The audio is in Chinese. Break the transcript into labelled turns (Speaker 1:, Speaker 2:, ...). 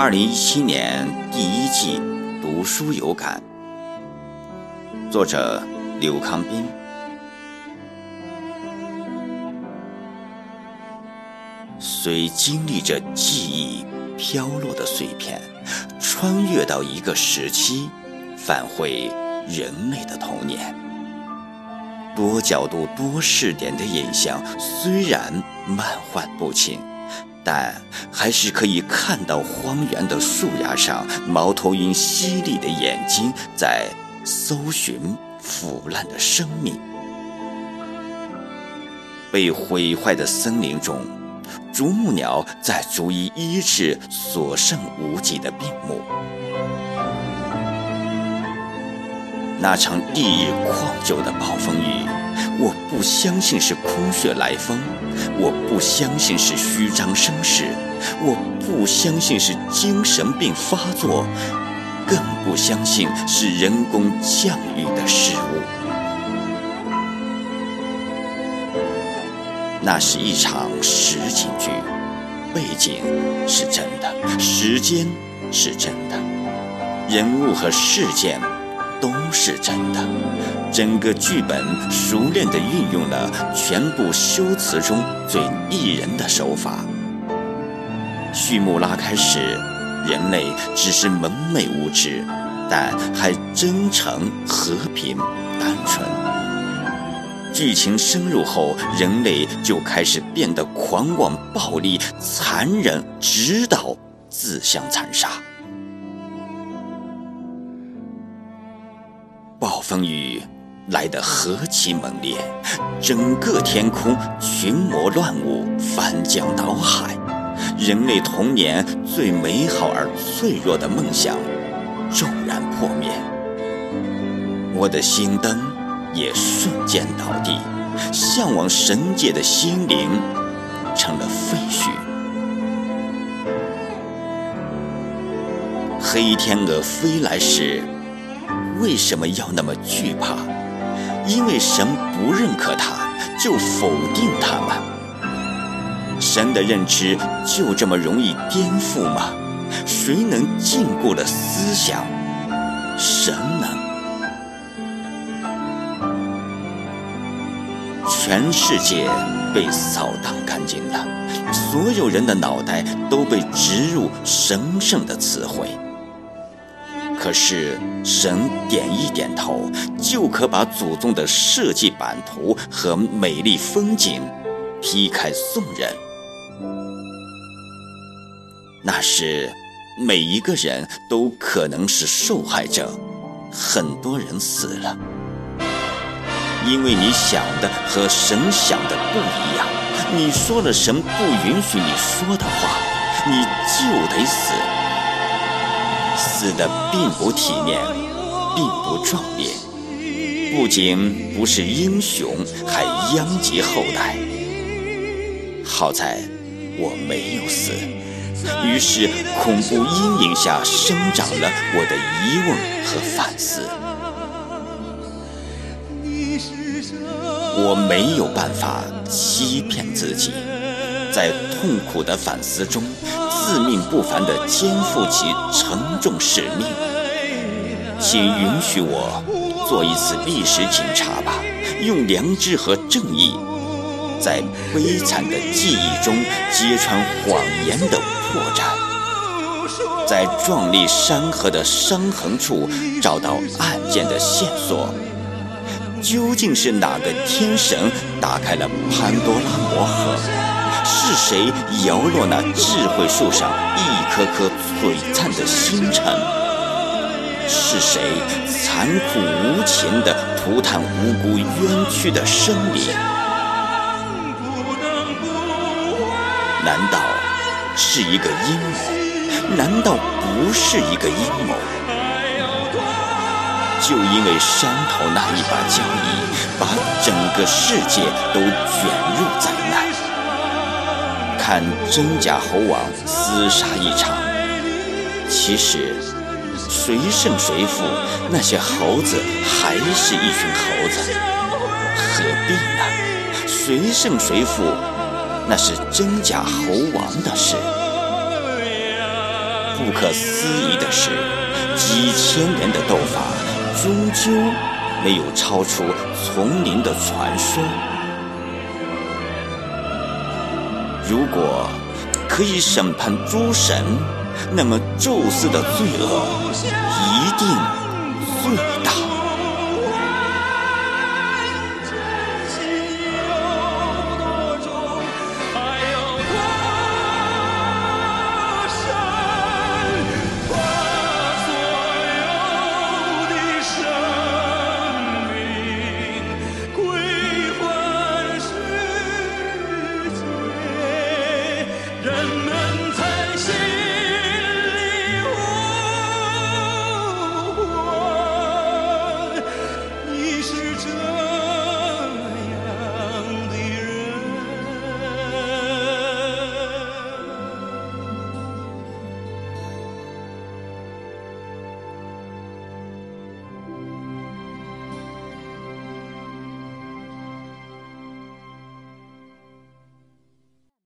Speaker 1: 二零一七年第一季读书有感，作者刘康斌。虽经历着记忆飘落的碎片，穿越到一个时期，返回人类的童年。多角度、多视点的影像虽然漫幻不清，但还是可以看到荒原的树崖上，猫头鹰犀利的眼睛在搜寻腐烂的生命。被毁坏的森林中。啄木鸟在逐一医治所剩无几的病木。那场烈日旷久的暴风雨，我不相信是空穴来风，我不相信是虚张声势，我不相信是精神病发作，更不相信是人工降雨的事物。那是一场实景剧，背景是真的，时间是真的，人物和事件都是真的。整个剧本熟练地运用了全部修辞中最拟人的手法。序幕拉开时，人类只是蒙昧无知，但还真诚、和平、单纯。剧情深入后，人类就开始变得狂妄、暴力、残忍，直到自相残杀。风雨来得何其猛烈，整个天空群魔乱舞，翻江倒海，人类童年最美好而脆弱的梦想骤然破灭。我的心灯。也瞬间倒地，向往神界的心灵成了废墟。黑天鹅飞来时，为什么要那么惧怕？因为神不认可他，就否定他吗？神的认知就这么容易颠覆吗？谁能禁锢了思想？神能。全世界被扫荡干净了，所有人的脑袋都被植入神圣的词汇。可是神点一点头，就可把祖宗的设计版图和美丽风景劈开送人。那时，每一个人都可能是受害者，很多人死了。因为你想的和神想的不一样，你说了神不允许你说的话，你就得死。死的并不体面，并不壮烈，不仅不是英雄，还殃及后代。好在我没有死，于是恐怖阴影下生长了我的疑问和反思。我没有办法欺骗自己，在痛苦的反思中，自命不凡地肩负起沉重使命。请允许我做一次历史警察吧，用良知和正义，在悲惨的记忆中揭穿谎言的破绽，在壮丽山河的伤痕处找到案件的线索。究竟是哪个天神打开了潘多拉魔盒？谁摇落那智慧树上一颗颗璀璨的星辰？是谁残酷无情地涂炭无辜冤屈的生灵？难道是一个阴谋？难道不是一个阴谋？就因为山头那一把交椅，把整个世界都卷入灾难。看真假猴王厮杀一场，其实谁胜谁负，那些猴子还是一群猴子，何必呢？谁胜谁负，那是真假猴王的事。不可思议的是，几千年的斗法，终究没有超出丛林的传说。如果可以审判诸神，那么宙斯的罪恶一定最。